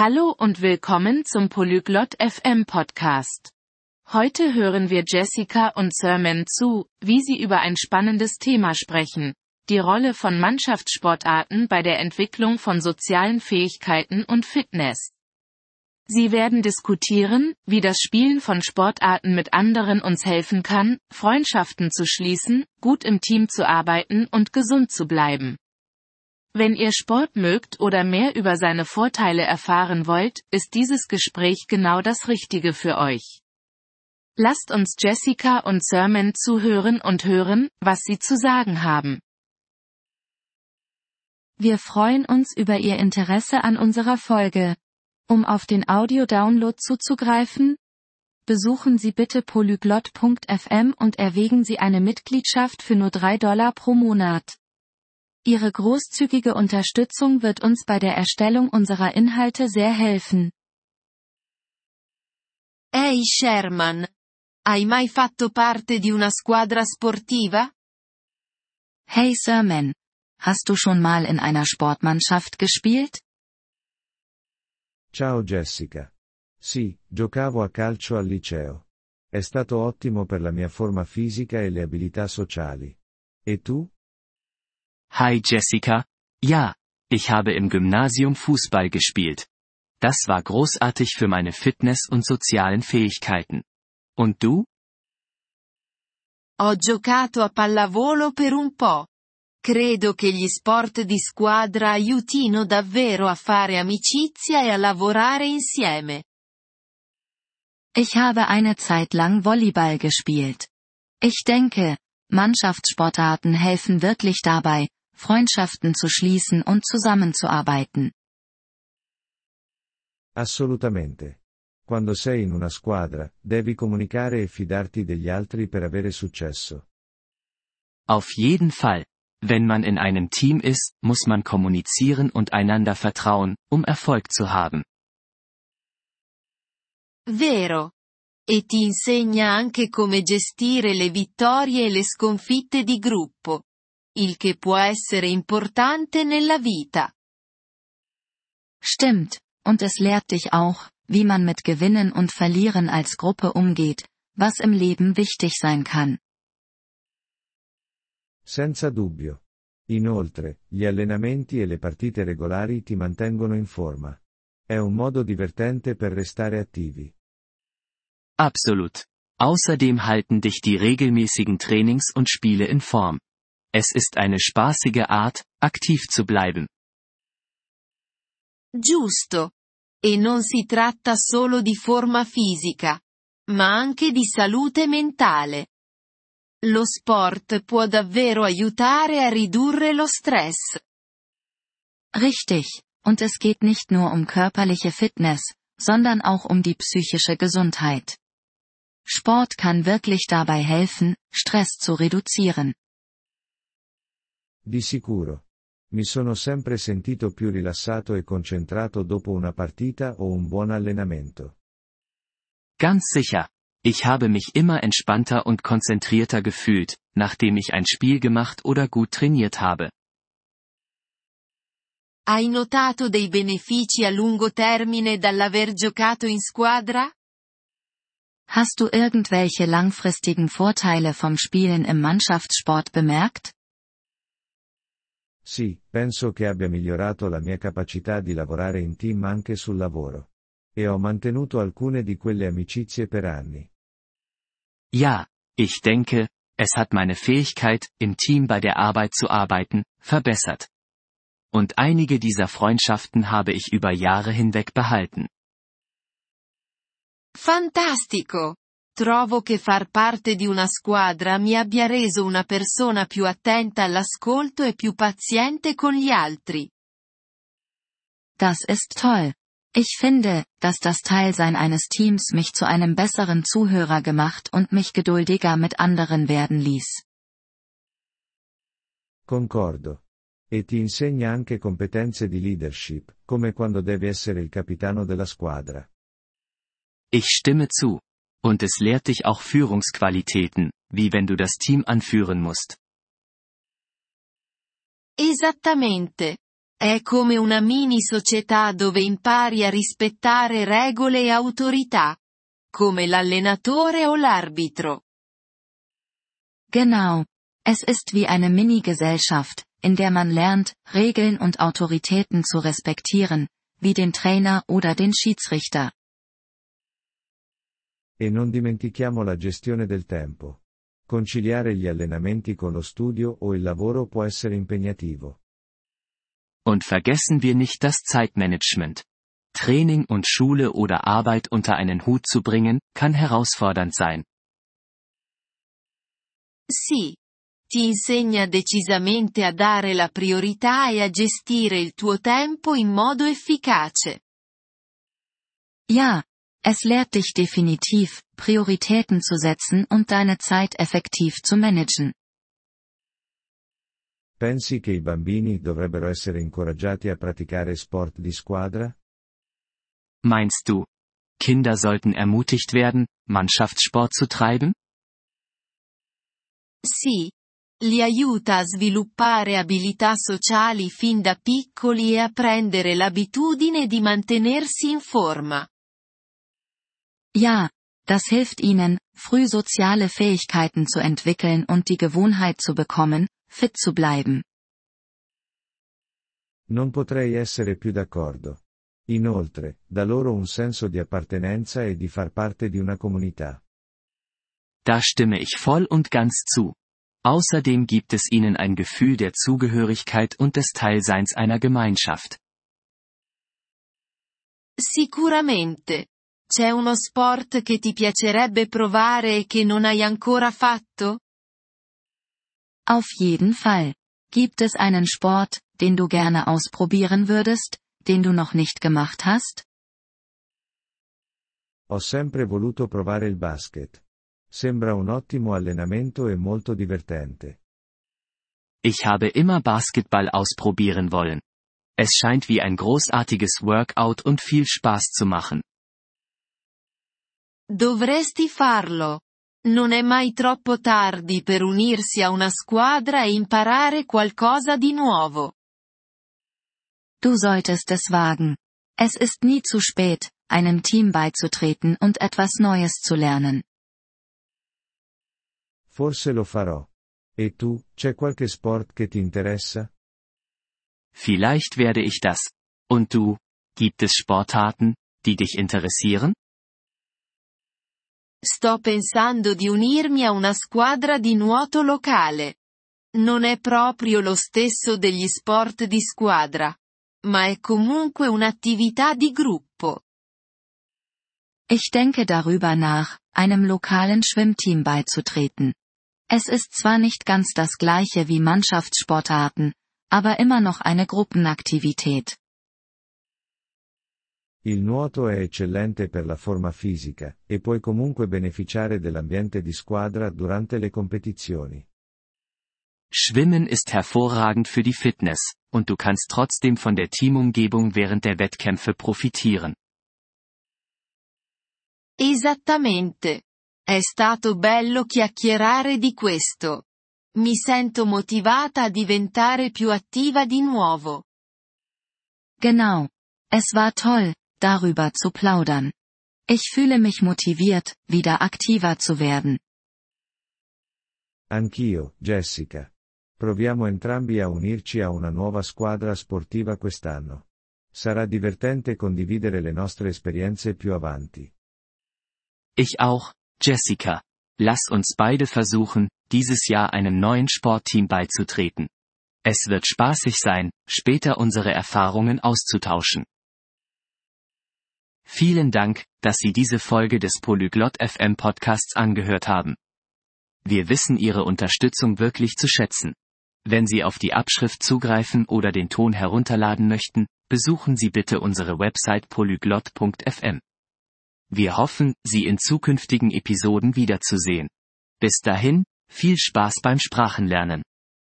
Hallo und willkommen zum Polyglot FM Podcast. Heute hören wir Jessica und Sermon zu, wie sie über ein spannendes Thema sprechen. Die Rolle von Mannschaftssportarten bei der Entwicklung von sozialen Fähigkeiten und Fitness. Sie werden diskutieren, wie das Spielen von Sportarten mit anderen uns helfen kann, Freundschaften zu schließen, gut im Team zu arbeiten und gesund zu bleiben. Wenn ihr Sport mögt oder mehr über seine Vorteile erfahren wollt, ist dieses Gespräch genau das Richtige für euch. Lasst uns Jessica und Sermon zuhören und hören, was sie zu sagen haben. Wir freuen uns über Ihr Interesse an unserer Folge. Um auf den Audio-Download zuzugreifen, besuchen Sie bitte polyglot.fm und erwägen Sie eine Mitgliedschaft für nur 3 Dollar pro Monat. Ihre großzügige Unterstützung wird uns bei der Erstellung unserer Inhalte sehr helfen. Ehi Sherman. Hai mai fatto parte di una squadra sportiva? Hey Sherman. Hast du schon mal in einer Sportmannschaft gespielt? Ciao Jessica. Sì, giocavo a calcio al liceo. È stato ottimo per la mia forma fisica e le abilità sociali. E tu? Hi Jessica. Ja, ich habe im Gymnasium Fußball gespielt. Das war großartig für meine Fitness und sozialen Fähigkeiten. Und du? Ho giocato a pallavolo per un po'. Credo che gli sport di squadra aiutino davvero a fare amicizia e a lavorare insieme. Ich habe eine Zeit lang Volleyball gespielt. Ich denke, Mannschaftssportarten helfen wirklich dabei, Freundschaften zu schließen und zusammenzuarbeiten. Assolutamente. Quando sei in una squadra, devi comunicare e fidarti degli altri per avere successo. Auf jeden Fall. Wenn man in einem Team ist, muss man kommunizieren und einander vertrauen, um Erfolg zu haben. Vero. E ti insegna anche come gestire le vittorie e le sconfitte di gruppo. Il che può essere importante nella vita. Stimmt, und es lehrt dich auch, wie man mit Gewinnen und Verlieren als Gruppe umgeht, was im Leben wichtig sein kann. Senza dubbio. Inoltre, gli allenamenti e le partite regolari ti mantengono in forma. È un modo divertente per restare attivi. Absolut. Außerdem halten dich die regelmäßigen Trainings und Spiele in Form. Es ist eine spaßige Art, aktiv zu bleiben. Giusto. E non si tratta solo di forma fisica, ma anche di salute mentale. Lo sport può davvero aiutare a ridurre lo stress. Richtig, und es geht nicht nur um körperliche Fitness, sondern auch um die psychische Gesundheit. Sport kann wirklich dabei helfen, Stress zu reduzieren. Di sicuro. Mi sono sempre sentito più rilassato e concentrato dopo una partita o un buon allenamento. Ganz sicher. Ich habe mich immer entspannter und konzentrierter gefühlt, nachdem ich ein Spiel gemacht oder gut trainiert habe. Hai notato dei benefici a lungo termine dall'aver giocato in squadra? Hast du irgendwelche langfristigen Vorteile vom Spielen im Mannschaftssport bemerkt? Sì, penso che abbia migliorato la mia capacità di lavorare in team anche sul lavoro. E ho mantenuto alcune di quelle amicizie per anni. Ja, ich denke, es hat meine Fähigkeit, im Team bei der Arbeit zu arbeiten, verbessert. Und einige dieser Freundschaften habe ich über Jahre hinweg behalten. Fantastico! Trovo che far parte di una squadra mi abbia reso una persona più attenta all'ascolto e più paziente con gli altri. Das ist toll. Ich finde, dass das Teilsein eines Teams mich zu einem besseren Zuhörer gemacht und mich geduldiger mit anderen werden ließ. Concordo. E ti insegna anche competenze di leadership, come quando devi essere il capitano della squadra. Ich stimme zu. Und es lehrt dich auch Führungsqualitäten, wie wenn du das Team anführen musst. Esattamente. È come una mini società dove impari a rispettare regole e autorità. Come l'allenatore o l'arbitro. Genau. Es ist wie eine Mini-Gesellschaft, in der man lernt, Regeln und Autoritäten zu respektieren, wie den Trainer oder den Schiedsrichter. E non dimentichiamo la gestione del tempo. Conciliare gli allenamenti con lo studio o il lavoro può essere impegnativo. Und vergessen wir nicht das Zeitmanagement. Training und Schule oder Arbeit unter einen Hut zu bringen, kann herausfordernd sein. Sì. Ti insegna decisamente a dare la priorità e a gestire il tuo tempo in modo efficace. Ja, es lehrt dich definitiv, Prioritäten zu setzen und deine Zeit effektiv zu managen. Pensi che i bambini dovrebbero essere incoraggiati a praticare sport di squadra? Meinst du, Kinder sollten ermutigt werden, Mannschaftssport zu treiben? Sì. Li aiuta a sviluppare abilità sociali fin da piccoli e a prendere l'abitudine di mantenersi in forma. Ja, das hilft ihnen, früh soziale Fähigkeiten zu entwickeln und die Gewohnheit zu bekommen, fit zu bleiben. Non potrei essere più d'accordo. Inoltre, dà loro un senso di appartenenza e di far parte di una comunità. Da stimme ich voll und ganz zu. Außerdem gibt es ihnen ein Gefühl der Zugehörigkeit und des Teilseins einer Gemeinschaft. Sicuramente. C'è uno sport che ti piacerebbe provare e che non hai ancora fatto? Auf jeden Fall. Gibt es einen Sport, den du gerne ausprobieren würdest, den du noch nicht gemacht hast? Ho sempre voluto provare il basket. Sembra un ottimo allenamento e molto divertente. Ich habe immer Basketball ausprobieren wollen. Es scheint wie ein großartiges Workout und viel Spaß zu machen. Dovresti farlo. Non è mai troppo tardi per unirsi a una squadra e imparare qualcosa di nuovo. Du solltest es wagen. Es ist nie zu spät, einem Team beizutreten und etwas Neues zu lernen. Forse lo farò. E tu, c'è qualche sport che ti interessa? Vielleicht werde ich das. Und du? Gibt es Sportarten, die dich interessieren? Sto pensando di unirmi a una squadra di nuoto locale. Non è proprio lo stesso degli sport di squadra. Ma è comunque un'attività di gruppo. Ich denke darüber nach, einem lokalen Schwimmteam beizutreten. Es ist zwar nicht ganz das gleiche wie Mannschaftssportarten, aber immer noch eine Gruppenaktivität. Il nuoto è eccellente per la forma fisica, e puoi comunque beneficiare dell'ambiente di squadra durante le competizioni. Schwimmen ist hervorragend für die Fitness, und du kannst trotzdem von der Teamumgebung während der Wettkämpfe profitieren. Esattamente. È stato bello chiacchierare di questo. Mi sento motivata a diventare più attiva di nuovo. Genau. Es war toll, darüber zu plaudern. Ich fühle mich motiviert, wieder aktiver zu werden. Anch'io, Jessica. Proviamo entrambi a unirci a una nuova squadra sportiva quest'anno. Sarà divertente condividere le nostre esperienze più avanti. Ich auch, Jessica. Lass uns beide versuchen, dieses Jahr einem neuen Sportteam beizutreten. Es wird spaßig sein, später unsere Erfahrungen auszutauschen. Vielen Dank, dass Sie diese Folge des Polyglot FM Podcasts angehört haben. Wir wissen Ihre Unterstützung wirklich zu schätzen. Wenn Sie auf die Abschrift zugreifen oder den Ton herunterladen möchten, besuchen Sie bitte unsere Website polyglot.fm. Wir hoffen, Sie in zukünftigen Episoden wiederzusehen. Bis dahin, viel Spaß beim Sprachenlernen.